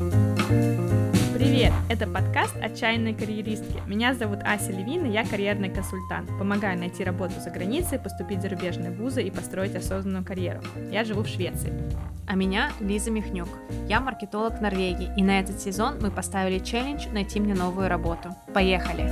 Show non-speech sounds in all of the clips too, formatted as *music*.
Привет! Это подкаст «Отчаянные карьеристки». Меня зовут Ася Левина, я карьерный консультант. Помогаю найти работу за границей, поступить в зарубежные вузы и построить осознанную карьеру. Я живу в Швеции. А меня Лиза Михнюк. Я маркетолог в Норвегии, и на этот сезон мы поставили челлендж «Найти мне новую работу». Поехали!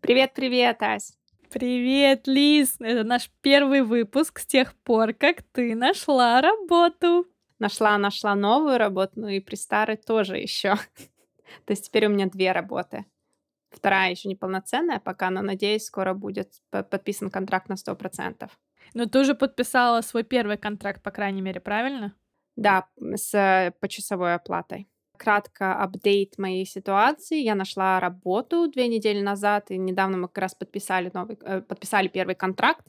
Привет-привет, Ась! Привет, Лиз! Это наш первый выпуск с тех пор, как ты нашла работу. Нашла, нашла новую работу, ну и при старой тоже еще. *laughs* То есть теперь у меня две работы. Вторая еще неполноценная пока, но надеюсь, скоро будет подписан контракт на 100%. Но ты уже подписала свой первый контракт, по крайней мере, правильно? Да, с э, почасовой оплатой кратко апдейт моей ситуации. Я нашла работу две недели назад, и недавно мы как раз подписали, новый, э, подписали первый контракт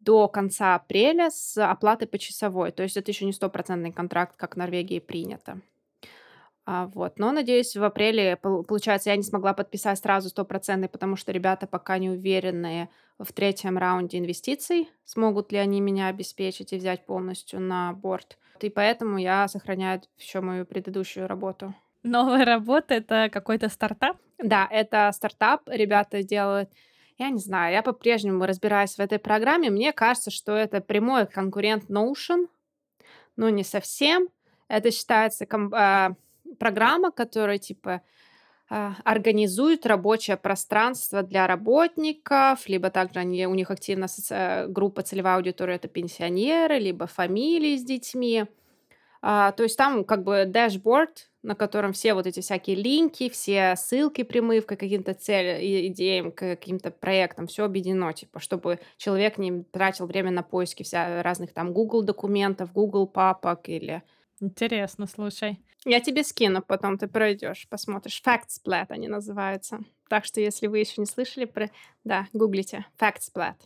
до конца апреля с оплатой почасовой. То есть это еще не стопроцентный контракт, как в Норвегии принято. А, вот. Но, надеюсь, в апреле, получается, я не смогла подписать сразу стопроцентный, потому что ребята пока не уверены в третьем раунде инвестиций, смогут ли они меня обеспечить и взять полностью на борт. И поэтому я сохраняю еще мою предыдущую работу. Новая работа — это какой-то стартап? Да, это стартап. Ребята делают я не знаю, я по-прежнему разбираюсь в этой программе. Мне кажется, что это прямой конкурент Notion, но не совсем. Это считается а, программа, которая типа а, организует рабочее пространство для работников, либо также они, у них активна соци... группа целевая аудитория это пенсионеры, либо фамилии с детьми. А, то есть там как бы дашборд, на котором все вот эти всякие линки, все ссылки прямые к каким-то целям, идеям, к каким-то проектам, все объединено, типа, чтобы человек не тратил время на поиски вся разных там Google документов, Google папок или Интересно, слушай. Я тебе скину, потом ты пройдешь, посмотришь. FactSplat они называются. Так что, если вы еще не слышали про... Да, гуглите. FactSplat.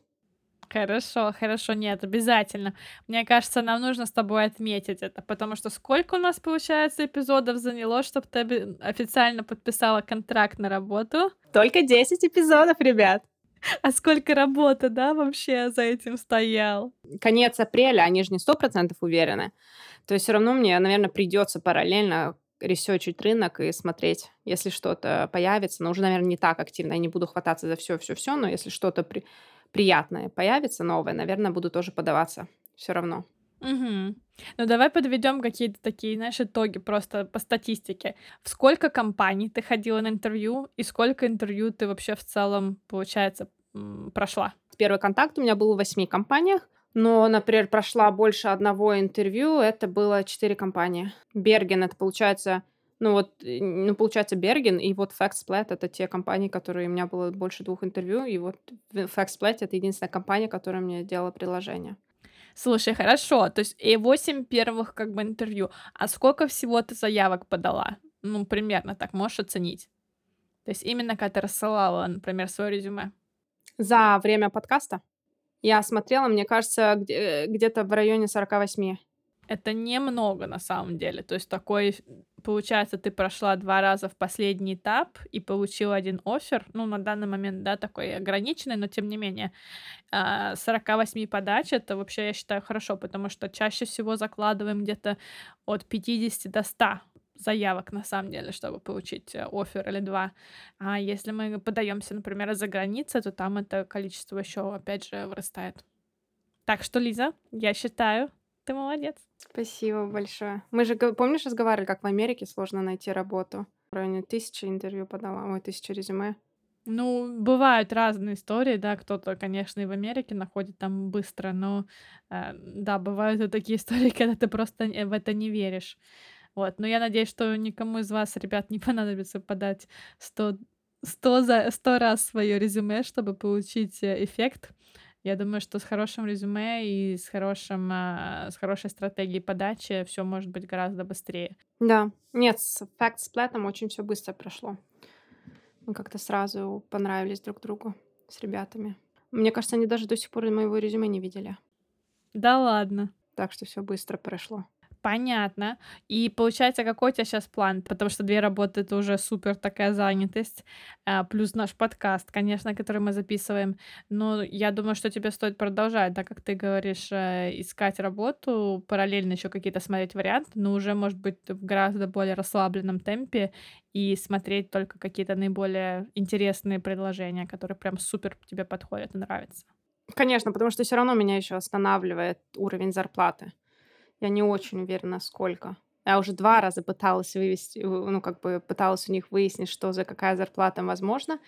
Хорошо, хорошо, нет, обязательно. Мне кажется, нам нужно с тобой отметить это, потому что сколько у нас, получается, эпизодов заняло, чтобы ты официально подписала контракт на работу? Только 10 эпизодов, ребят. *laughs* А сколько работы, да, вообще за этим стоял? Конец апреля, они же не сто процентов уверены. То есть все равно мне, наверное, придется параллельно ресечить рынок и смотреть, если что-то появится. Но уже, наверное, не так активно. Я не буду хвататься за все-все-все, но если что-то при... приятное появится, новое, наверное, буду тоже подаваться все равно. Угу. Ну давай подведем какие-то такие, знаешь, итоги просто по статистике. В сколько компаний ты ходила на интервью и сколько интервью ты вообще в целом, получается, прошла? Первый контакт у меня был в восьми компаниях. Но, например, прошла больше одного интервью, это было четыре компании. Берген, это получается, ну вот, ну получается Берген и вот FactSplat это те компании, которые у меня было больше двух интервью, и вот FactSplat это единственная компания, которая мне делала приложение. Слушай, хорошо, то есть и восемь первых как бы интервью. А сколько всего ты заявок подала? Ну, примерно так, можешь оценить? То есть именно когда ты рассылала, например, свое резюме. За время подкаста? Я смотрела, мне кажется, где- где-то в районе 48. Это немного на самом деле. То есть такой, получается, ты прошла два раза в последний этап и получила один офер. Ну, на данный момент, да, такой ограниченный, но тем не менее. 48 а, подач это вообще, я считаю, хорошо, потому что чаще всего закладываем где-то от 50 до 100 заявок, на самом деле, чтобы получить э, офер или два. А если мы подаемся, например, за границей, то там это количество еще, опять же, вырастает. Так что, Лиза, я считаю, ты молодец. Спасибо большое. Мы же, помнишь, разговаривали, как в Америке сложно найти работу? В районе тысячи интервью подала, ой, тысячи резюме. Ну, бывают разные истории, да, кто-то, конечно, и в Америке находит там быстро, но, э, да, бывают и такие *laughs* истории, когда ты просто в это не веришь. Вот, но я надеюсь, что никому из вас, ребят, не понадобится подать 100, 100, за, 100 раз свое резюме, чтобы получить э, эффект. Я думаю, что с хорошим резюме и с, хорошим, а, с хорошей стратегией подачи все может быть гораздо быстрее. Да, нет, с факт-сплетом очень все быстро прошло. Мы как-то сразу понравились друг другу с ребятами. Мне кажется, они даже до сих пор моего резюме не видели. Да ладно. Так что все быстро прошло. Понятно. И получается, какой у тебя сейчас план? Потому что 2 работы- это уже супер такая занятость, а, плюс наш подкаст, конечно, который мы записываем. Но я думаю, что тебе стоит продолжать, так как ты говоришь, э, искать работу, параллельно еще какие-то смотреть варианты, но уже, может быть, в гораздо более расслабленном темпе и смотреть только какие-то наиболее интересные предложения, которые прям супер тебе подходят и нравятся. Конечно, потому что все равно меня еще останавливает уровень зарплаты. Я не очень уверена, сколько. Я уже два раза пыталась вывести, ну, как бы пыталась у них выяснить, что за какая зарплата возможна.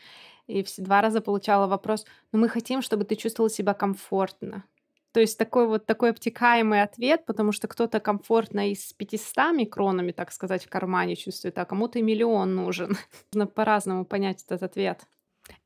И все два раза получала вопрос: "Ну, мы хотим, чтобы ты чувствовала себя комфортно". То есть такой вот такой обтекаемый ответ, потому что кто-то комфортно и с 500 кронами, так сказать, в кармане чувствует, а кому-то и миллион нужен. *laughs* Нужно по-разному понять этот ответ.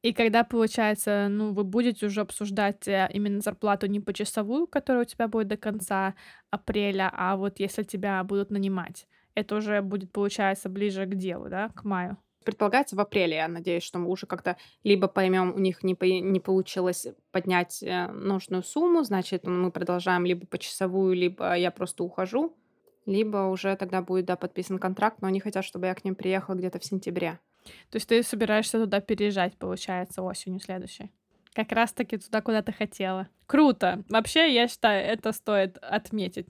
И когда, получается, ну, вы будете уже обсуждать э, именно зарплату не почасовую, которая у тебя будет до конца апреля, а вот если тебя будут нанимать, это уже будет, получается, ближе к делу, да, к маю? Предполагается в апреле, я надеюсь, что мы уже как-то либо поймем, у них не, по- не получилось поднять э, нужную сумму, значит, мы продолжаем либо почасовую, либо я просто ухожу, либо уже тогда будет, да, подписан контракт, но они хотят, чтобы я к ним приехала где-то в сентябре. То есть ты собираешься туда переезжать, получается, осенью следующей? Как раз-таки туда, куда ты хотела. Круто. Вообще, я считаю, это стоит отметить.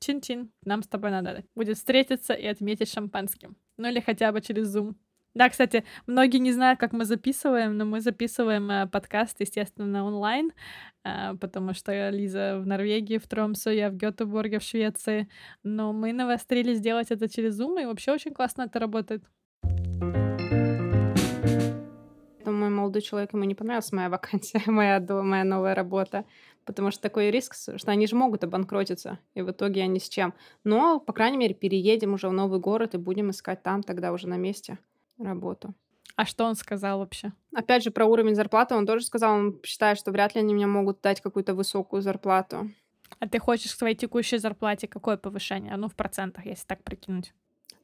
Чин-чин, нам с тобой надо будет встретиться и отметить шампанским. Ну или хотя бы через Zoom. Да, кстати, многие не знают, как мы записываем, но мы записываем э, подкаст, естественно, онлайн, э, потому что Лиза в Норвегии, в Тромсу, я в Гетеборге, в Швеции. Но мы навострили сделать это через Zoom, и вообще очень классно это работает. Мой молодой человек, ему не понравилась моя вакансия, *laughs* моя, моя новая работа, потому что такой риск, что они же могут обанкротиться, и в итоге они с чем. Но, по крайней мере, переедем уже в новый город и будем искать там тогда уже на месте работу. А что он сказал вообще? Опять же, про уровень зарплаты он тоже сказал, он считает, что вряд ли они мне могут дать какую-то высокую зарплату. А ты хочешь к своей текущей зарплате какое повышение? Ну, в процентах, если так прикинуть.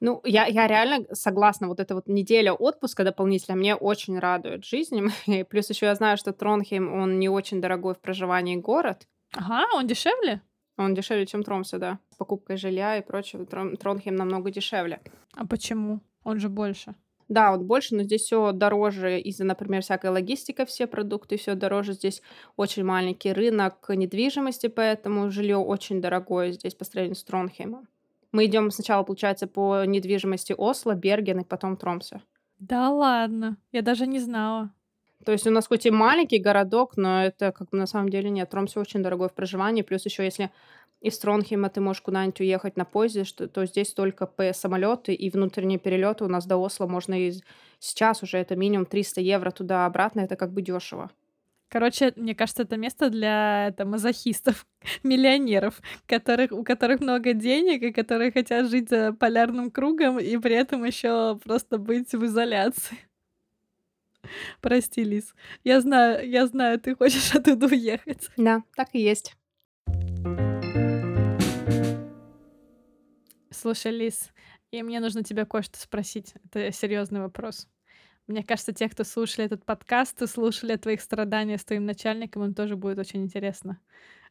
Ну, я, я реально согласна. Вот эта вот неделя отпуска дополнительно мне очень радует жизнь. *laughs* И плюс еще я знаю, что Тронхейм, он не очень дорогой в проживании город. Ага, он дешевле? Он дешевле, чем Тромсе, да. С покупкой жилья и прочего. Трон, Тронхейм намного дешевле. А почему? Он же больше. Да, вот больше, но здесь все дороже из-за, например, всякой логистика, все продукты, все дороже. Здесь очень маленький рынок недвижимости, поэтому жилье очень дорогое здесь по сравнению с Тронхеймом. Мы идем сначала, получается, по недвижимости Осло, Берген и потом Тромсе. Да ладно, я даже не знала. То есть у нас хоть и маленький городок, но это как бы на самом деле нет. Тромсе очень дорогой в проживании. Плюс еще если из Тронхейма ты можешь куда-нибудь уехать на поезде, что, то здесь только по самолеты и внутренние перелеты у нас до Осло можно и сейчас уже это минимум 300 евро туда-обратно, это как бы дешево. Короче, мне кажется, это место для это, мазохистов, *laughs* миллионеров, которых, у которых много денег и которые хотят жить за полярным кругом и при этом еще просто быть в изоляции. *laughs* Прости, Лиз. Я знаю, я знаю, ты хочешь *laughs* оттуда уехать. Да, так и есть. Слушай, Лиз, и мне нужно тебя кое-что спросить. Это серьезный вопрос. Мне кажется, те, кто слушали этот подкаст и слушали о твоих страданиях с твоим начальником, им тоже будет очень интересно.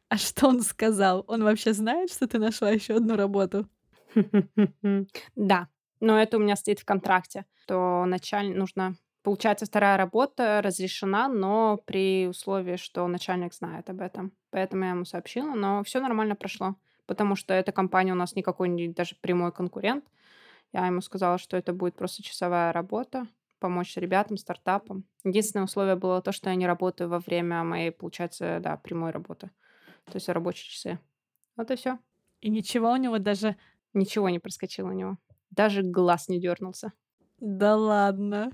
А *laughs* что он сказал? Он вообще знает, что ты нашла еще одну работу? *laughs* Да, но это у меня стоит в контракте, что начальник нужно... Получается, вторая работа разрешена, но при условии, что начальник знает об этом. Поэтому я ему сообщила, но все нормально прошло, потому что эта компания у нас никакой даже прямой конкурент. Я ему сказала, что это будет просто часовая работа, помочь ребятам, стартапам. Единственное условие было то, что я не работаю во время моей, получается, да, прямой работы. То есть рабочие часы. Вот и все. И ничего у него даже... Ничего не проскочило у него. Даже глаз не дернулся. Да ладно.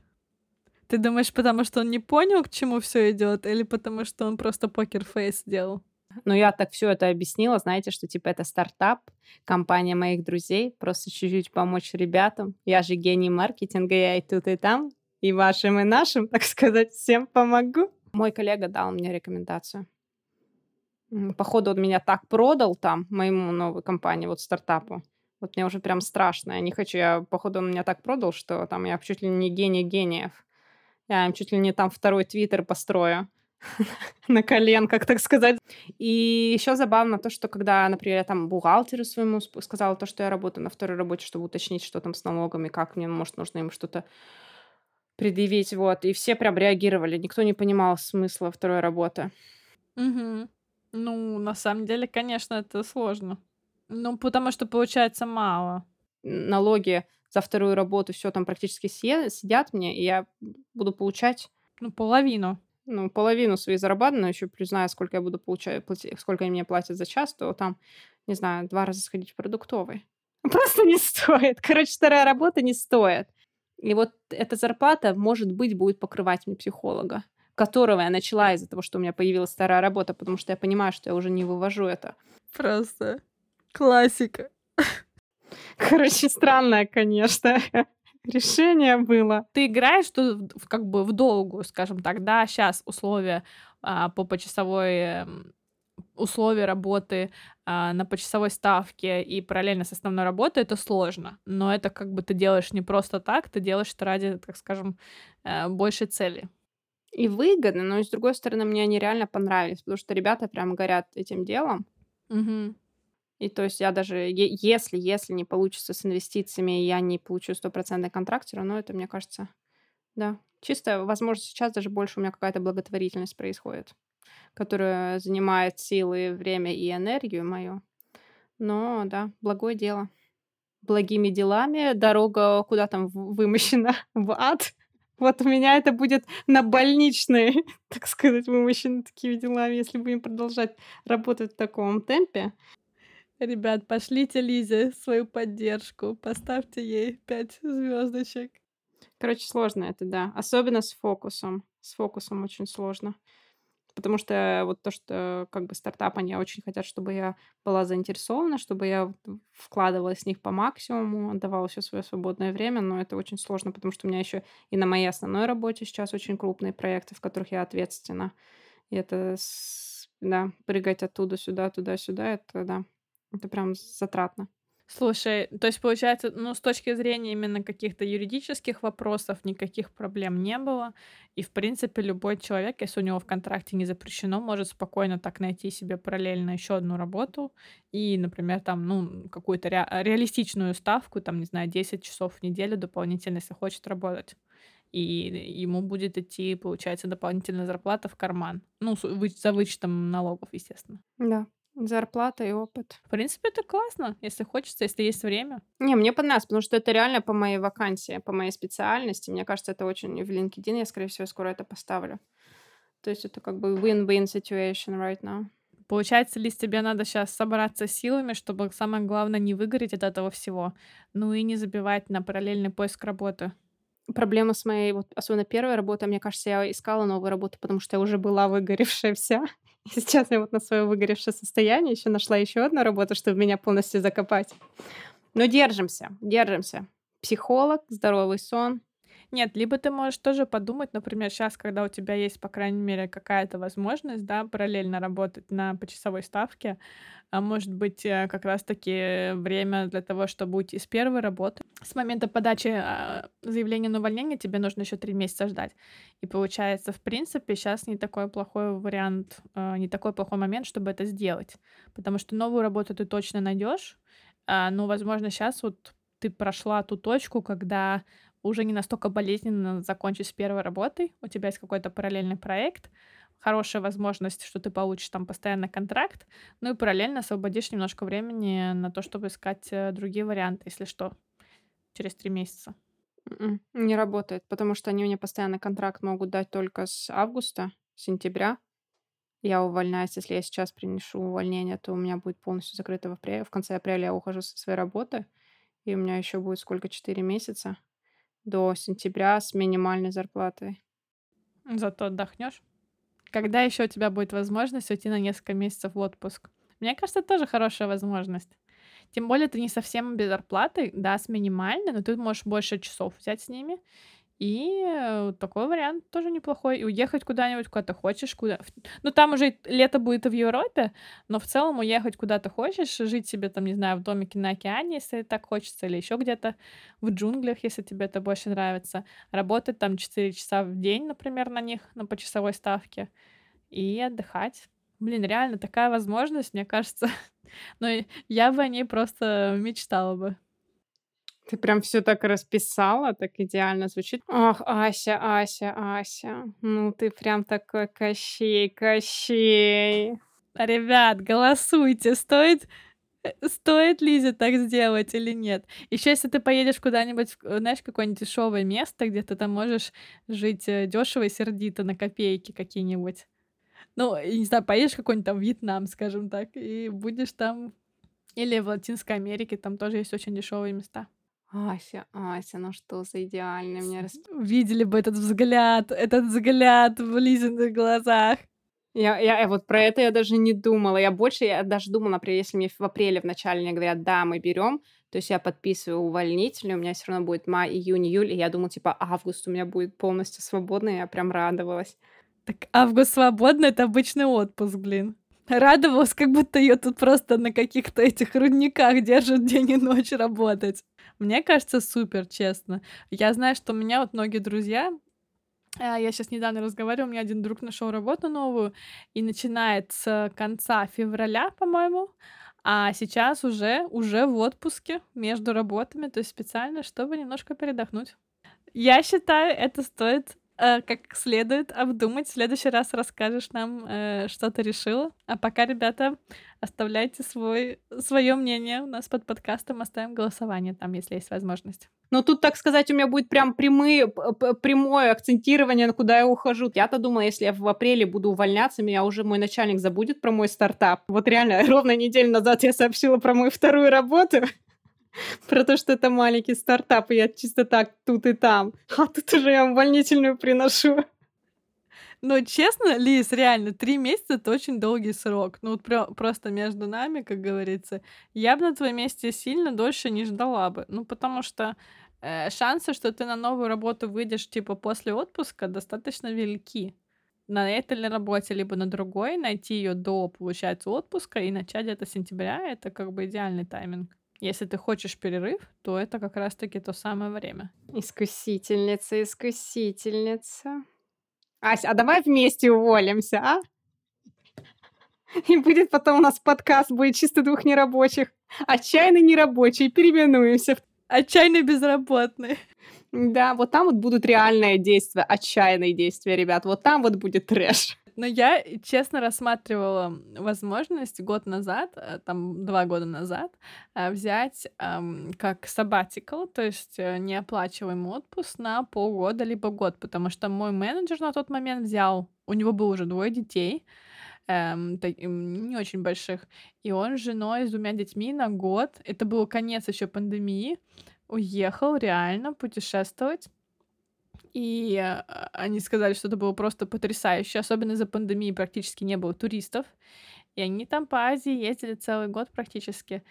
Ты думаешь, потому что он не понял, к чему все идет, или потому что он просто покер-фейс сделал? Ну, я так все это объяснила, знаете, что типа это стартап, компания моих друзей, просто чуть-чуть помочь ребятам. Я же гений маркетинга, я и тут, и там, и вашим, и нашим, *laughs* так сказать, всем помогу. Мой коллега дал мне рекомендацию. Походу, он меня так продал там, моему новой компании, вот стартапу. Вот мне уже прям страшно. Я не хочу, я, походу, он меня так продал, что там я чуть ли не гений гениев. Я им чуть ли не там второй твиттер построю. *laughs* на коленках, так сказать. И еще забавно то, что когда, например, я там бухгалтеру своему сказала то, что я работаю на второй работе, чтобы уточнить, что там с налогами, как мне, может, нужно им что-то предъявить, вот. И все прям реагировали. Никто не понимал смысла второй работы. Угу. Ну, на самом деле, конечно, это сложно. Ну, потому что получается мало. Налоги за вторую работу все там практически сидят мне, и я буду получать... Ну, половину. Ну, половину своей зарабатывания, еще плюс знаю, сколько я буду получать, платить, сколько они мне платят за час, то там, не знаю, два раза сходить в продуктовый. *laughs* Просто не стоит. Короче, вторая работа не стоит. И вот эта зарплата, может быть, будет покрывать мне психолога, которого я начала из-за того, что у меня появилась вторая работа, потому что я понимаю, что я уже не вывожу это. Просто классика. *laughs* Короче, странное, конечно, *laughs* решение было. Ты играешь тут как бы в долгую, скажем так, да, сейчас условия а, по почасовой эм, условия работы а, на почасовой ставке и параллельно с основной работой, это сложно. Но это как бы ты делаешь не просто так, ты делаешь это ради, так скажем, э, большей цели. И выгодно, но с другой стороны, мне они реально понравились, потому что ребята прям горят этим делом. Угу. И то есть я даже, если, если не получится с инвестициями, я не получу стопроцентный контракт, все равно это, мне кажется, да. Чисто, возможно, сейчас даже больше у меня какая-то благотворительность происходит которая занимает силы, время и энергию мою. Но да, благое дело. Благими делами дорога куда там вымощена? *laughs* В ад. Вот у меня это будет на больничной, *laughs* так сказать, вымощены такими делами, если будем продолжать работать в таком темпе. Ребят, пошлите Лизе свою поддержку, поставьте ей пять звездочек. Короче, сложно это, да. Особенно с фокусом. С фокусом очень сложно. Потому что вот то, что как бы стартап, они очень хотят, чтобы я была заинтересована, чтобы я вкладывалась в них по максимуму, отдавала все свое свободное время, но это очень сложно, потому что у меня еще и на моей основной работе сейчас очень крупные проекты, в которых я ответственна. И это, да, прыгать оттуда сюда, туда-сюда, это, да, это прям затратно. Слушай, то есть получается, ну, с точки зрения именно каких-то юридических вопросов никаких проблем не было. И, в принципе, любой человек, если у него в контракте не запрещено, может спокойно так найти себе параллельно еще одну работу и, например, там, ну, какую-то ре- реалистичную ставку, там, не знаю, 10 часов в неделю дополнительно, если хочет работать. И ему будет идти, получается, дополнительная зарплата в карман. Ну, за вычетом налогов, естественно. Да. Зарплата и опыт. В принципе, это классно, если хочется, если есть время. Не, мне понравилось, потому что это реально по моей вакансии, по моей специальности. Мне кажется, это очень в LinkedIn. Я, скорее всего, скоро это поставлю. То есть это как бы win-win situation right now. Получается, Лиз, тебе надо сейчас собраться силами, чтобы самое главное не выгореть от этого всего. Ну и не забивать на параллельный поиск работы. Проблема с моей, вот, особенно первой работой, мне кажется, я искала новую работу, потому что я уже была выгоревшая вся. *laughs* Сейчас я вот на свое выгоревшее состояние еще нашла еще одну работу, чтобы меня полностью закопать. Но держимся, держимся. Психолог, здоровый сон, нет, либо ты можешь тоже подумать, например, сейчас, когда у тебя есть, по крайней мере, какая-то возможность, да, параллельно работать на почасовой ставке, а может быть, э, как раз-таки время для того, чтобы уйти с первой работы. С момента подачи а, заявления на увольнение тебе нужно еще три месяца ждать. И получается, в принципе, сейчас не такой плохой вариант, а, не такой плохой момент, чтобы это сделать. Потому что новую работу ты точно найдешь, а, но, возможно, сейчас вот ты прошла ту точку, когда уже не настолько болезненно закончить с первой работой, у тебя есть какой-то параллельный проект, хорошая возможность, что ты получишь там постоянно контракт, ну и параллельно освободишь немножко времени на то, чтобы искать э, другие варианты, если что, через три месяца. М-м, не работает, потому что они мне постоянно контракт могут дать только с августа, сентября. Я увольняюсь, если я сейчас принесу увольнение, то у меня будет полностью закрыто в апреле. В конце апреля я ухожу со своей работы, и у меня еще будет сколько, четыре месяца до сентября с минимальной зарплатой. Зато отдохнешь. Когда еще у тебя будет возможность уйти на несколько месяцев в отпуск? Мне кажется, тоже хорошая возможность. Тем более ты не совсем без зарплаты, да, с минимальной, но ты можешь больше часов взять с ними и такой вариант тоже неплохой. И уехать куда-нибудь, куда ты хочешь, куда... Ну, там уже лето будет и в Европе, но в целом уехать куда ты хочешь, жить себе там, не знаю, в домике на океане, если так хочется, или еще где-то в джунглях, если тебе это больше нравится. Работать там 4 часа в день, например, на них, на почасовой ставке. и отдыхать. Блин, реально такая возможность, мне кажется, *laughs* но я бы о ней просто мечтала бы. Ты прям все так расписала, так идеально звучит. Ах, Ася, Ася, Ася. Ну ты прям такой Кощей, Кощей. Ребят, голосуйте, стоит э, стоит Лизе так сделать или нет. Еще если ты поедешь куда-нибудь, знаешь, какое-нибудь дешевое место, где ты там можешь жить э, дешево и сердито на копейки какие-нибудь. Ну, не знаю, поедешь какой-нибудь там Вьетнам, скажем так, и будешь там... Или в Латинской Америке, там тоже есть очень дешевые места. Ася, Ася, ну что за идеальный мне расп... Видели бы этот взгляд, этот взгляд в Лизиных глазах. Я, я, я вот про это я даже не думала. Я больше, я даже думала, например, если мне в апреле в начале мне говорят, да, мы берем, то есть я подписываю увольнительный, у меня все равно будет май, июнь, июль, и я думала, типа, август у меня будет полностью свободный, я прям радовалась. Так август свободный — это обычный отпуск, блин. Радовалась, как будто ее тут просто на каких-то этих рудниках держат день и ночь работать. Мне кажется, супер, честно. Я знаю, что у меня вот многие друзья, а, я сейчас недавно разговаривала, у меня один друг нашел работу новую, и начинает с конца февраля, по-моему, а сейчас уже, уже в отпуске между работами, то есть специально, чтобы немножко передохнуть. Я считаю, это стоит как следует обдумать. В следующий раз расскажешь нам, э, что ты решила. А пока, ребята, оставляйте свой, свое мнение. У нас под подкастом оставим голосование там, если есть возможность. Ну, тут, так сказать, у меня будет прям прямые, прямое акцентирование, на куда я ухожу. Я-то думала, если я в апреле буду увольняться, меня уже мой начальник забудет про мой стартап. Вот реально, *laughs* ровно неделю назад я сообщила про мою вторую работу. *laughs* Про то, что это маленький стартап, и я чисто так тут и там. *laughs* А тут уже я увольнительную приношу. Ну, честно, Лиз, реально, три месяца — это очень долгий срок. Ну, вот про- просто между нами, как говорится. Я бы на твоем месте сильно дольше не ждала бы. Ну, потому что э, шансы, что ты на новую работу выйдешь, типа, после отпуска, достаточно велики. На этой ли работе, либо на другой, найти ее до, получается, отпуска и начать где-то сентября — это как бы идеальный тайминг. Если ты хочешь перерыв, то это как раз-таки то самое время. Искусительница, искусительница. Ася, а давай вместе уволимся, а? *laughs* И будет потом у нас подкаст, будет чисто двух нерабочих. Отчаянно нерабочий, переименуемся. Отчаянно безработный. Да, вот там вот будут реальные действия, отчаянные действия, ребят. Вот там вот будет трэш. Но я, честно, рассматривала возможность год назад, э, там два года назад, э, взять как sabbatical, то есть э, неоплачиваемый отпуск на полгода либо год, потому что мой менеджер на тот момент взял, у него было уже двое детей, эм, не очень больших, и он с женой, с двумя детьми на год, это был конец еще пандемии, уехал реально путешествовать и а, они сказали, что это было просто потрясающе. Особенно за пандемии практически не было туристов. И они там по Азии ездили целый год практически.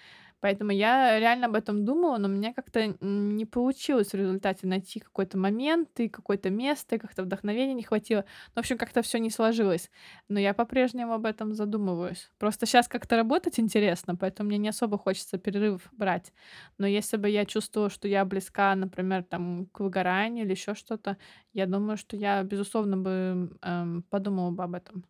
Поэтому я реально об этом думала, но мне как-то не получилось в результате найти какой-то момент и какое-то место, и как-то вдохновения не хватило. Ну, в общем, как-то все не сложилось. Но я по-прежнему об этом задумываюсь. Просто сейчас как-то работать интересно, поэтому мне не особо хочется перерыв брать. Но если бы я чувствовала, что я близка, например, там, к выгоранию или еще что-то, я думаю, что я, безусловно, бы эм, подумала бы об этом.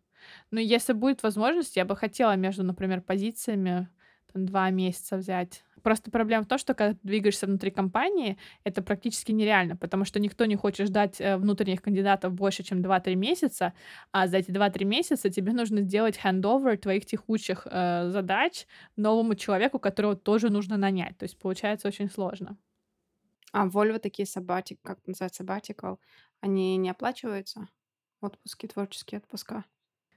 Но если будет возможность, я бы хотела между, например, позициями там, два месяца взять. Просто проблема в том, что когда ты двигаешься внутри компании, это практически нереально, потому что никто не хочет ждать э, внутренних кандидатов больше, чем 2-3 месяца, а за эти 2-3 месяца тебе нужно сделать хендовер твоих текущих э, задач новому человеку, которого тоже нужно нанять. То есть получается очень сложно. А Volvo такие сабатик, как называется, sabbatical, они не оплачиваются? Отпуски, творческие отпуска.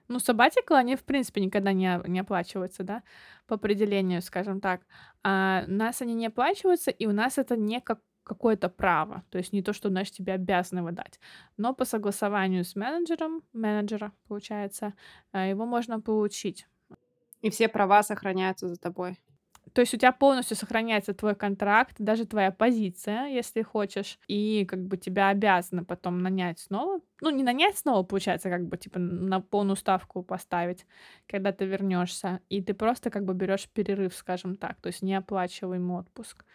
Ну, sabbatical, они, в принципе, никогда не, не оплачиваются, да, по определению, скажем так. А у нас они не оплачиваются, и у нас это не как какое-то право, то есть не то, что, знаешь, тебе обязаны выдать, но по согласованию с менеджером, менеджера, получается, а, его можно получить. И все права сохраняются за тобой. То есть у тебя полностью сохраняется твой контракт, даже твоя позиция, если хочешь, и как бы тебя обязаны потом нанять снова. Ну, не нанять снова, получается, как бы типа на полную ставку поставить, когда ты вернешься. И ты просто как бы берешь перерыв, скажем так, то есть неоплачиваемый отпуск.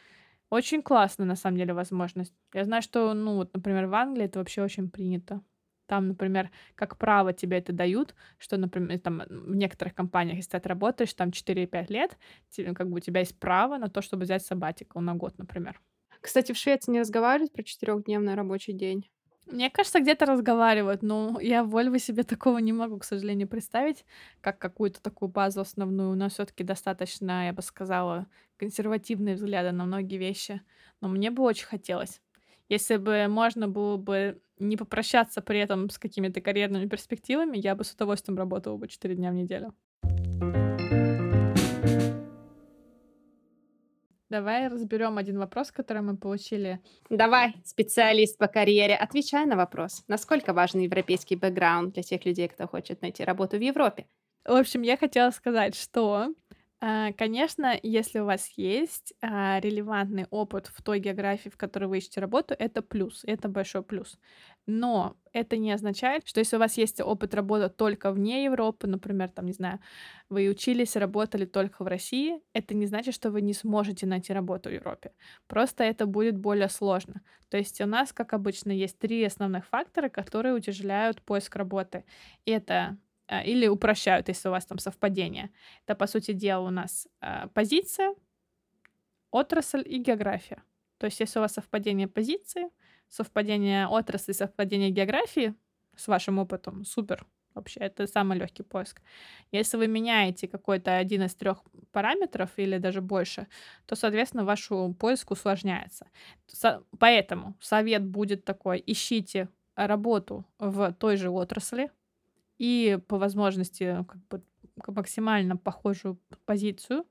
Очень классно, на самом деле, возможность. Я знаю, что, ну, вот, например, в Англии это вообще очень принято. Там, например, как право тебе это дают, что, например, там в некоторых компаниях, если ты отработаешь там 4-5 лет, тебе, как бы у тебя есть право на то, чтобы взять сабатикл на год, например. Кстати, в Швеции не разговаривают про четырехдневный рабочий день. Мне кажется, где-то разговаривают, но я в Вольво себе такого не могу, к сожалению, представить, как какую-то такую базу основную. У нас все-таки достаточно, я бы сказала, консервативные взгляды на многие вещи. Но мне бы очень хотелось. Если бы можно было бы не попрощаться при этом с какими-то карьерными перспективами, я бы с удовольствием работала бы 4 дня в неделю. Давай разберем один вопрос, который мы получили. Давай, специалист по карьере, отвечай на вопрос. Насколько важен европейский бэкграунд для тех людей, кто хочет найти работу в Европе? В общем, я хотела сказать, что конечно, если у вас есть а, релевантный опыт в той географии, в которой вы ищете работу, это плюс, это большой плюс. Но это не означает, что если у вас есть опыт работы только вне Европы, например, там, не знаю, вы учились, работали только в России, это не значит, что вы не сможете найти работу в Европе. Просто это будет более сложно. То есть у нас, как обычно, есть три основных фактора, которые утяжеляют поиск работы. Это или упрощают, если у вас там совпадение. Это, по сути дела, у нас а, позиция, отрасль и география. То есть, если у вас совпадение позиции, совпадение отрасли, совпадение географии с вашим опытом, супер. Вообще, это самый легкий поиск. Если вы меняете какой-то один из трех параметров или даже больше, то, соответственно, ваш поиск усложняется. Поэтому совет будет такой: ищите работу в той же отрасли, и по возможности как бы максимально похожую позицию.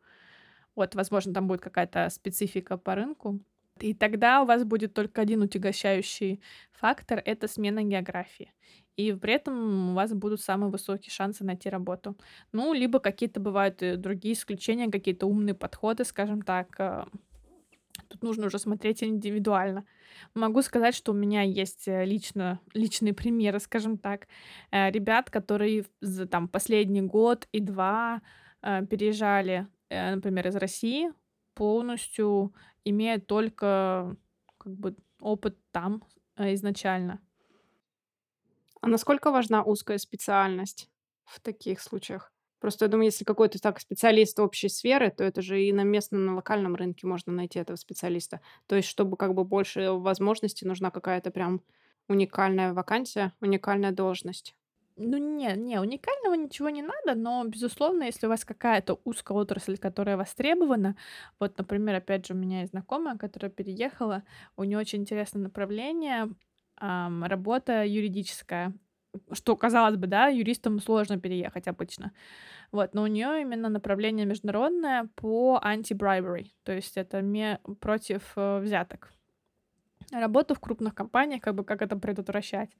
Вот, возможно, там будет какая-то специфика по рынку. И тогда у вас будет только один утягощающий фактор — это смена географии. И при этом у вас будут самые высокие шансы найти работу. Ну, либо какие-то бывают другие исключения, какие-то умные подходы, скажем так. Тут нужно уже смотреть индивидуально. Могу сказать, что у меня есть э, лично, личные примеры, скажем так, э, ребят, которые за там, последний год и два э, переезжали, например, из России, полностью имея только как бы опыт там изначально. А насколько важна узкая специальность в таких случаях? Просто я думаю, если какой-то так специалист общей сферы, то это же и на местном, на локальном рынке можно найти этого специалиста. То есть, чтобы как бы больше возможностей, нужна какая-то прям уникальная вакансия, уникальная должность. Ну, не, не, уникального ничего не надо, но, безусловно, если у вас какая-то узкая отрасль, которая востребована, вот, например, опять же, у меня есть знакомая, которая переехала, у нее очень интересное направление, работа юридическая, что, казалось бы, да, юристам сложно переехать обычно. Вот, но у нее именно направление международное по anti-bribery, то есть это ме против э, взяток. Работа в крупных компаниях, как бы как это предотвращать.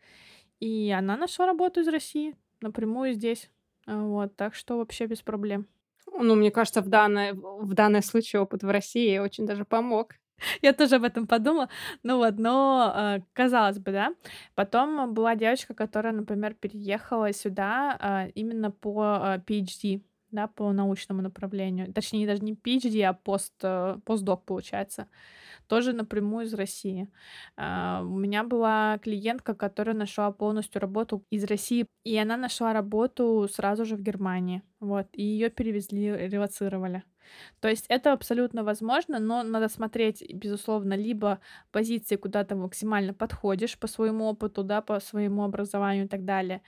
И она нашла работу из России напрямую здесь. Вот, так что вообще без проблем. Ну, мне кажется, в данной, в данном случае опыт в России очень даже помог. *laughs* Я тоже об этом подумала. Ну вот, но э, казалось бы, да. Потом была девочка, которая, например, переехала сюда э, именно по э, PhD, да, по научному направлению. Точнее, даже не PhD, а пост, э, постдок, получается. Тоже напрямую из России. Э, у меня была клиентка, которая нашла полностью работу из России, и она нашла работу сразу же в Германии. Вот, и ее перевезли, релацировали. То есть это абсолютно возможно, но надо смотреть, безусловно, либо позиции, куда ты максимально подходишь по своему опыту, да, по своему образованию и так далее,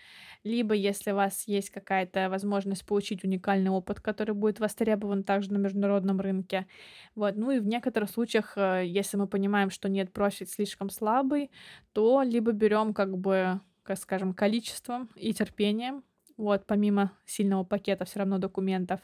либо если у вас есть какая-то возможность получить уникальный опыт, который будет востребован также на международном рынке. Вот. Ну и в некоторых случаях, э, если мы понимаем, что нет, профиль слишком слабый, то либо берем как бы, скажем, количеством и терпением, вот, помимо сильного пакета все равно документов.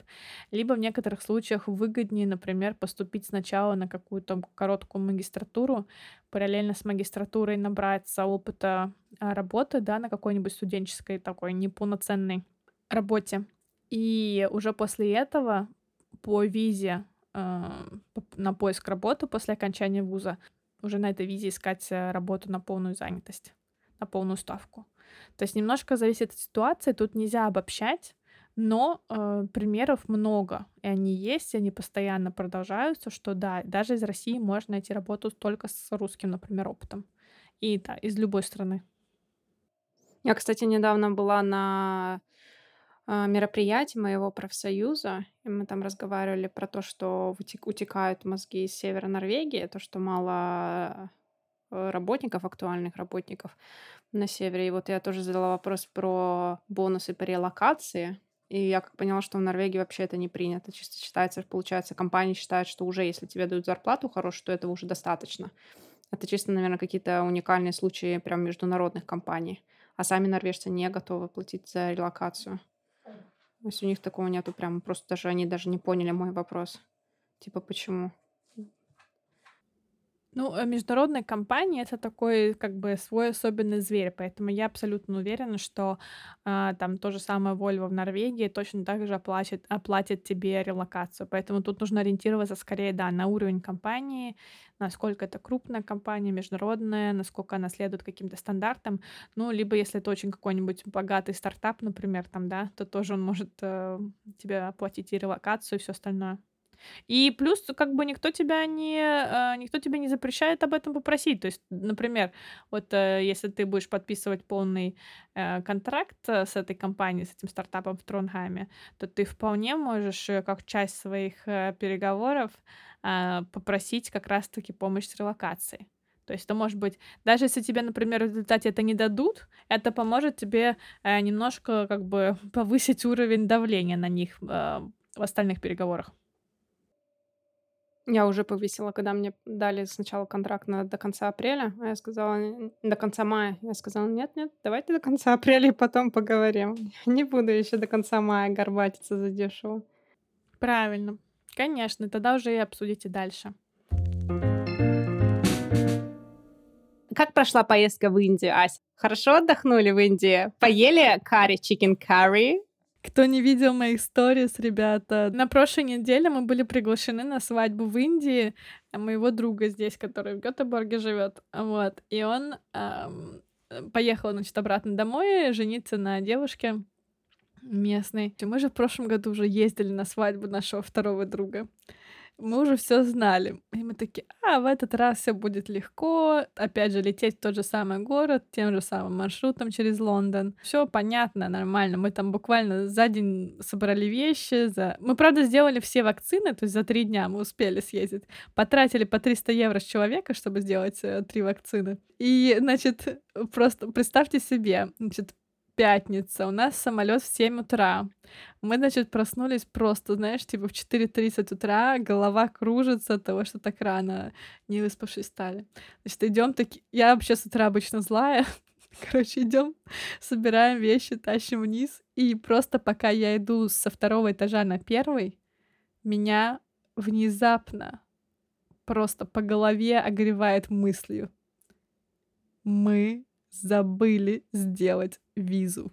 Либо в некоторых случаях выгоднее, например, поступить сначала на какую-то короткую магистратуру, параллельно с магистратурой набраться опыта а, работы, да, на какой-нибудь студенческой такой неполноценной работе. И уже после этого по визе э, на поиск работы после окончания вуза уже на этой визе искать э, работу на полную занятость, на полную ставку. То есть немножко зависит от ситуации, тут нельзя обобщать, но э, примеров много, и они есть, и они постоянно продолжаются, что да, даже из России можно найти работу только с русским, например, опытом. И да, из любой страны. Я, кстати, недавно была на а, мероприятии моего профсоюза, и мы там разговаривали про то, что утекают мозги из севера Норвегии, то, что мало э, работников, актуальных работников на севере. И вот я тоже задала вопрос про бонусы по релокации. И я как поняла, что в Норвегии вообще это не принято. Чисто считается, получается, компании считают, что уже если тебе дают зарплату хорошую, то этого уже достаточно. Это чисто, наверное, какие-то уникальные случаи прям международных компаний. А сами норвежцы не готовы платить за релокацию. То есть у них такого нету прям, просто даже они даже не поняли мой вопрос. Типа, почему? Ну, э, международные компании это такой как бы свой особенный зверь, поэтому я абсолютно уверена, что а, там то же самое Volvo в Норвегии точно так же оплатит, оплатит тебе релокацию. Поэтому тут нужно ориентироваться скорее, да, на уровень компании, насколько это крупная компания, международная, насколько она следует каким-то стандартам. Ну, либо если это очень какой-нибудь богатый стартап, например, там, да, то тоже он может э, тебе оплатить и релокацию, и все остальное. И плюс, как бы никто тебя не, а, никто тебя не запрещает об этом попросить. То есть, например, вот э, если ты будешь подписывать полный э, контракт э, с этой компанией, с этим стартапом в Тронхайме, то ты вполне можешь как часть своих переговоров а, попросить как раз-таки помощь с релокацией. То есть это может быть, даже если тебе, например, в результате это не дадут, это поможет тебе немножко как бы повысить уровень давления на них в остальных переговорах. Я уже повесила, когда мне дали сначала контракт на до конца апреля, а я сказала до конца мая. Я сказала: "Нет-нет, давайте до конца апреля и потом поговорим. *laughs* Не буду еще до конца мая горбатиться за дешево. Правильно. Конечно, тогда уже и обсудите дальше. Как прошла поездка в Индию, Ась? Хорошо отдохнули в Индии? Поели карри, чикен карри? Кто не видел моих сторис, ребята, на прошлой неделе мы были приглашены на свадьбу в Индии моего друга здесь, который в Гетеборге живет. Вот. И он эм, поехал, значит, обратно домой жениться на девушке местной. Мы же в прошлом году уже ездили на свадьбу нашего второго друга мы уже все знали. И мы такие, а, в этот раз все будет легко. Опять же, лететь в тот же самый город, тем же самым маршрутом через Лондон. Все понятно, нормально. Мы там буквально за день собрали вещи. За... Мы, правда, сделали все вакцины, то есть за три дня мы успели съездить. Потратили по 300 евро с человека, чтобы сделать э, три вакцины. И, значит, просто представьте себе, значит, пятница, у нас самолет в 7 утра. Мы, значит, проснулись просто, знаешь, типа в 4.30 утра, голова кружится от того, что так рано не выспавшись стали. Значит, идем таки... Я вообще с утра обычно злая. *laughs* Короче, идем, собираем вещи, тащим вниз. И просто пока я иду со второго этажа на первый, меня внезапно просто по голове огревает мыслью. Мы забыли сделать визу.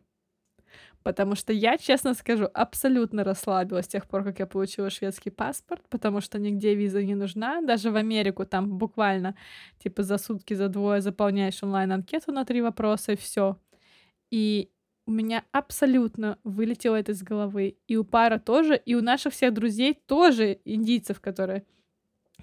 Потому что я, честно скажу, абсолютно расслабилась с тех пор, как я получила шведский паспорт, потому что нигде виза не нужна. Даже в Америку там буквально типа за сутки, за двое заполняешь онлайн-анкету на три вопроса и все. И у меня абсолютно вылетело это из головы. И у пара тоже, и у наших всех друзей тоже индийцев, которые...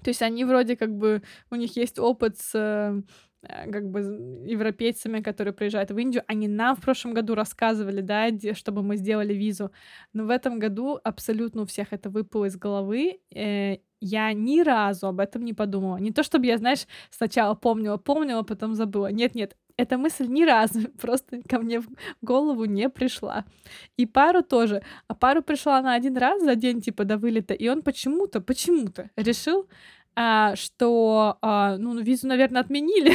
То есть они вроде как бы... У них есть опыт с э, как бы европейцами, которые приезжают в Индию, они нам в прошлом году рассказывали, да, чтобы мы сделали визу. Но в этом году абсолютно у всех это выпало из головы. Э, я ни разу об этом не подумала. Не то, чтобы я, знаешь, сначала помнила, помнила, потом забыла. Нет-нет, эта мысль ни разу *laughs* просто ко мне в голову не пришла. И пару тоже. А пару пришла на один раз за день, типа, до вылета, и он почему-то, почему-то решил а, что, а, ну, визу, наверное, отменили.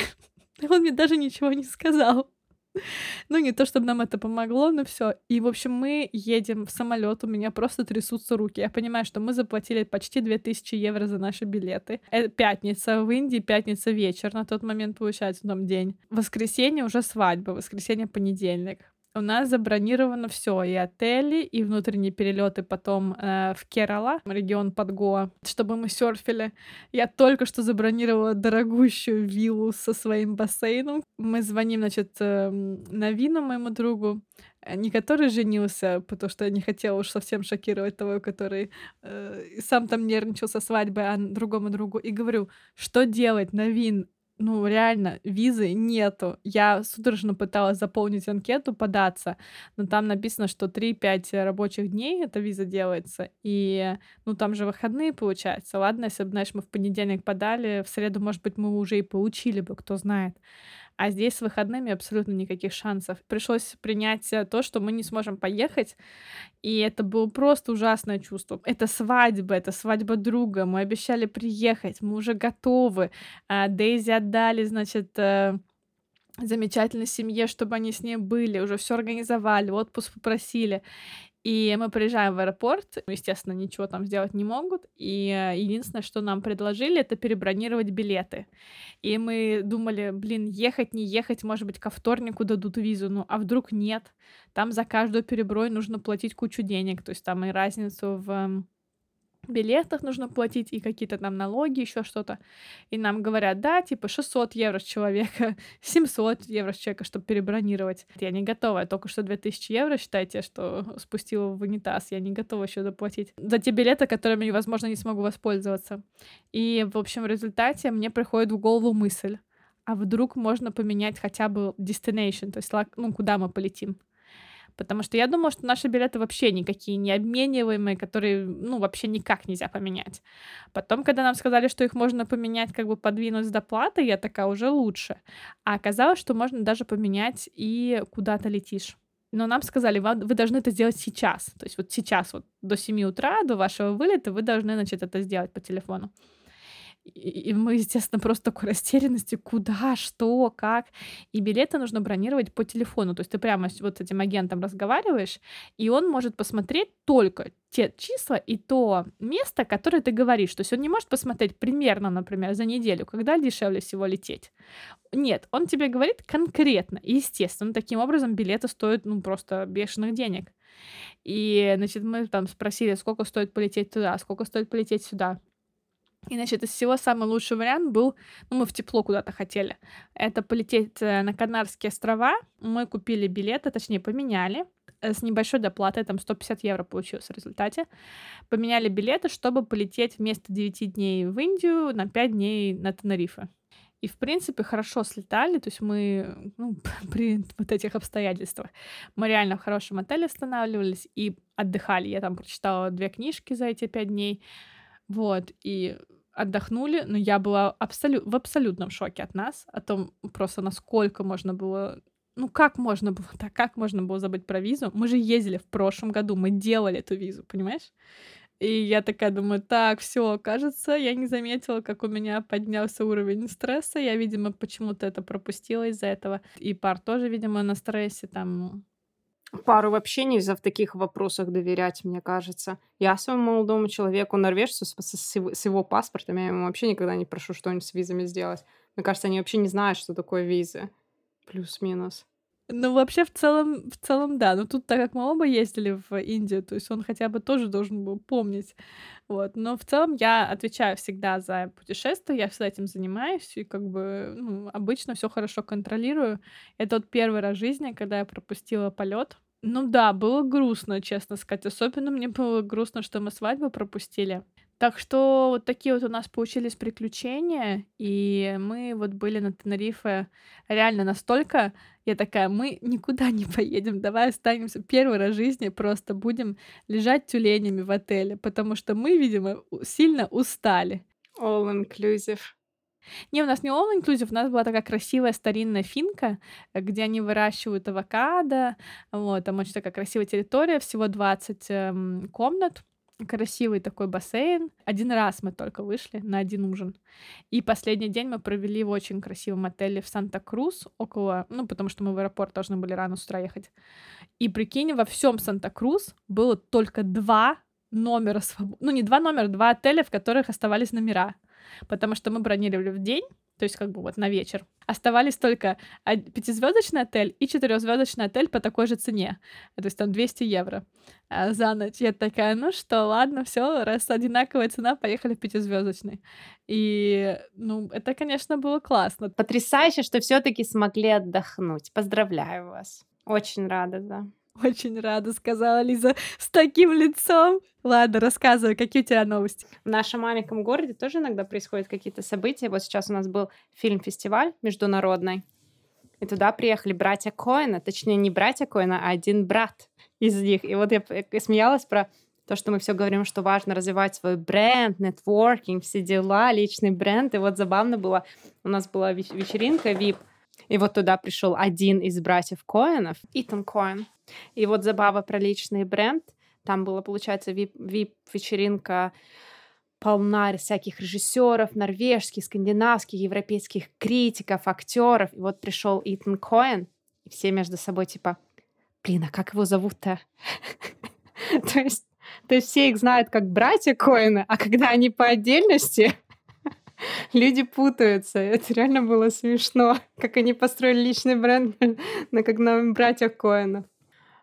*laughs* Он мне даже ничего не сказал. *laughs* Ну, не то, чтобы нам это помогло, но все. И, в общем, мы едем в самолет, у меня просто трясутся руки. Я понимаю, что мы заплатили почти 2000 евро за наши билеты. Это пятница в Индии, пятница вечер на тот момент, получается, там день. Воскресенье уже свадьба, воскресенье понедельник у нас забронировано все, и отели, и внутренние перелеты потом э, в Керала, регион под Гоа, чтобы мы серфили. Я только что забронировала дорогущую виллу со своим бассейном. Мы звоним, значит, э, Навину, моему другу, э, не который женился, потому что я не хотела уж совсем шокировать того, который э, сам там нервничал со свадьбой, а другому другу, и говорю, что делать, Навин, ну, реально, визы нету. Я судорожно пыталась заполнить анкету, податься, но там написано, что 3-5 рабочих дней эта виза делается, и, ну, там же выходные, получается. Ладно, если бы, знаешь, мы в понедельник подали, в среду, может быть, мы уже и получили бы, кто знает. А здесь с выходными абсолютно никаких шансов. Пришлось принять э, то, что мы не сможем поехать, и это было просто ужасное чувство. Это свадьба, это свадьба друга, мы обещали приехать, мы уже готовы. А Дейзи отдали, значит, э, замечательной семье, чтобы они с ней были, уже все организовали, отпуск попросили. И мы приезжаем в аэропорт, естественно, ничего там сделать не могут, и э, единственное, что нам предложили, это перебронировать билеты. И мы думали, блин, ехать, не ехать, может быть, ко вторнику дадут визу, ну, а вдруг нет? Там за каждую переброй нужно платить кучу денег, то есть там и разницу в билетах нужно платить и какие-то там налоги, еще что-то. И нам говорят, да, типа 600 евро с человека, *laughs* 700 евро с человека, чтобы перебронировать. Я не готова, я только что 2000 евро, считайте, что *laughs* спустила в унитаз, я не готова еще заплатить за те билеты, которыми, возможно, не смогу воспользоваться. И, в общем, в результате мне приходит в голову мысль, а вдруг можно поменять хотя бы destination, то есть, ну, куда мы полетим. Потому что я думала, что наши билеты вообще никакие не обмениваемые, которые, ну, вообще никак нельзя поменять. Потом, когда нам сказали, что их можно поменять, как бы подвинуть с доплаты, я такая, уже лучше. А оказалось, что можно даже поменять и куда то летишь. Но нам сказали, вы должны это сделать сейчас. То есть вот сейчас, вот до 7 утра, до вашего вылета, вы должны, значит, это сделать по телефону. И мы, естественно, просто такой растерянности, куда, что, как. И билеты нужно бронировать по телефону. То есть ты прямо вот с этим агентом разговариваешь, и он может посмотреть только те числа и то место, которое ты говоришь. То есть он не может посмотреть примерно, например, за неделю, когда дешевле всего лететь. Нет, он тебе говорит конкретно. И, естественно, таким образом билеты стоят, ну, просто бешеных денег. И, значит, мы там спросили, сколько стоит полететь туда, сколько стоит полететь сюда. И, значит, из всего самый лучший вариант был, ну, мы в тепло куда-то хотели, это полететь э, на Канарские острова. Мы купили билеты, точнее, поменяли э, с небольшой доплатой, там 150 евро получилось в результате. Поменяли билеты, чтобы полететь вместо 9 дней в Индию на 5 дней на Тенерифе. И, в принципе, хорошо слетали, то есть мы, ну, *laughs* при вот этих обстоятельствах, мы реально в хорошем отеле останавливались и отдыхали. Я там прочитала две книжки за эти пять дней, вот, и отдохнули, но я была абсолют, в абсолютном шоке от нас, о том просто, насколько можно было ну как можно было *laughs* так, как можно было забыть про визу? Мы же ездили в прошлом году, мы делали эту визу, понимаешь? И я такая думаю, так, все, кажется, я не заметила, как у меня поднялся уровень стресса. Я, видимо, почему-то это пропустила из-за этого. И пар тоже, видимо, на стрессе там Пару вообще нельзя в таких вопросах доверять, мне кажется. Я своему молодому человеку, норвежцу, с, с с его паспортом, я ему вообще никогда не прошу что-нибудь с визами сделать. Мне кажется, они вообще не знают, что такое визы. Плюс-минус. Ну, вообще, в целом, в целом, да. Но тут, так как мы оба ездили в Индию, то есть он хотя бы тоже должен был помнить. Вот. Но в целом я отвечаю всегда за путешествия, я всегда этим занимаюсь, и как бы ну, обычно все хорошо контролирую. Это вот первый раз в жизни, когда я пропустила полет. Ну да, было грустно, честно сказать. Особенно мне было грустно, что мы свадьбу пропустили. Так что вот такие вот у нас получились приключения, и мы вот были на Тенерифе реально настолько, я такая, мы никуда не поедем, давай останемся первый раз в жизни, просто будем лежать тюленями в отеле, потому что мы, видимо, сильно устали. All inclusive. Не, у нас не all inclusive, у нас была такая красивая старинная финка, где они выращивают авокадо, вот, там очень такая красивая территория, всего 20 эм, комнат, красивый такой бассейн. Один раз мы только вышли на один ужин. И последний день мы провели в очень красивом отеле в Санта-Крус, около, ну, потому что мы в аэропорт должны были рано с утра ехать. И прикинь, во всем Санта-Крус было только два номера, своб... ну, не два номера, два отеля, в которых оставались номера. Потому что мы бронировали в день, то есть как бы вот на вечер. Оставались только пятизвездочный отель и четырехзвездочный отель по такой же цене. То есть там 200 евро а за ночь. Я такая, ну что, ладно, все, раз одинаковая цена, поехали в пятизвездочный. И, ну, это, конечно, было классно. Потрясающе, что все-таки смогли отдохнуть. Поздравляю вас. Очень рада, да. *laughs* Очень рада, сказала Лиза с таким лицом. Ладно, рассказывай, какие у тебя новости? В нашем маленьком городе тоже иногда происходят какие-то события. Вот сейчас у нас был фильм-фестиваль международный. И туда приехали братья Коэна, точнее, не братья Коэна, а один брат из них. И вот я, я смеялась про то, что мы все говорим, что важно развивать свой бренд, нетворкинг, все дела, личный бренд. И вот забавно было, у нас была вечеринка VIP, и вот туда пришел один из братьев Коэнов, Итан Коэн. И вот забава про личный бренд. Там была, получается, VIP-вечеринка полна всяких режиссеров, норвежских, скандинавских, европейских критиков, актеров. И вот пришел Итан Коэн, и все между собой типа, блин, а как его зовут-то? *laughs* То есть, то есть все их знают как братья Коэна, а когда они по отдельности, люди путаются. Это реально было смешно, *laughs* как они построили личный бренд *laughs* на как на братьях Коэнов.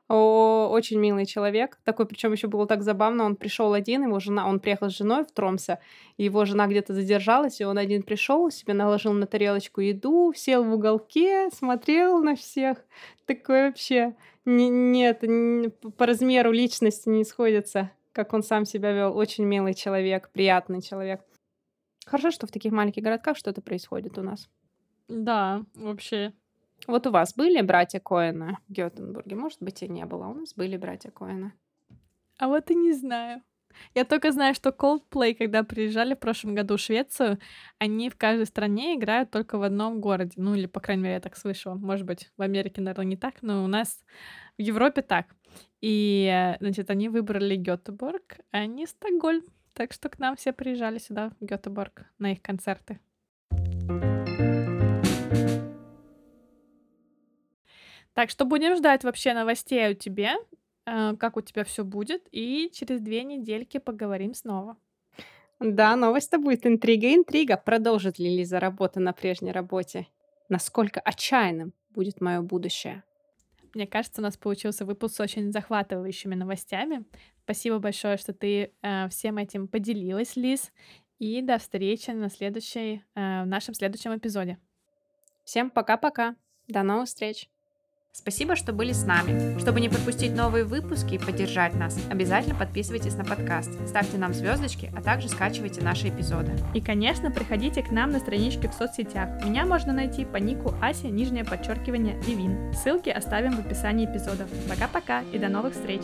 О, очень милый человек. Такой, причем еще было так забавно. Он пришел один, его жена, он приехал с женой в Тромсе, его жена где-то задержалась, и он один пришел, себе наложил на тарелочку еду, сел в уголке, смотрел на всех. Такой вообще не, нет, не, по размеру личности не сходится, как он сам себя вел. Очень милый человек, приятный человек. Хорошо, что в таких маленьких городках что-то происходит у нас. Да, вообще вот у вас были братья Коэна в Гетенбурге? Может быть, и не было. У нас были братья Коэна. А вот и не знаю. Я только знаю, что Coldplay, когда приезжали в прошлом году в Швецию, они в каждой стране играют только в одном городе. Ну, или, по крайней мере, я так слышала. Может быть, в Америке, наверное, не так, но у нас в Европе так. И, значит, они выбрали Гетеборг, а не Стокгольм. Так что к нам все приезжали сюда, в Гетеборг, на их концерты. Так что будем ждать вообще новостей у тебя, э, как у тебя все будет, и через две недельки поговорим снова. Да, новость-то будет интрига, интрига. Продолжит ли Лиза работу на прежней работе? Насколько отчаянным будет мое будущее? Мне кажется, у нас получился выпуск с очень захватывающими новостями. Спасибо большое, что ты э, всем этим поделилась, Лиз. И до встречи на следующей, э, в нашем следующем эпизоде. Всем пока-пока. До новых встреч. Спасибо, что были с нами. Чтобы не пропустить новые выпуски и поддержать нас, обязательно подписывайтесь на подкаст, ставьте нам звездочки, а также скачивайте наши эпизоды. И, конечно, приходите к нам на страничке в соцсетях. Меня можно найти по нику Ася, нижнее подчеркивание, Левин. Ссылки оставим в описании эпизодов. Пока-пока и до новых встреч!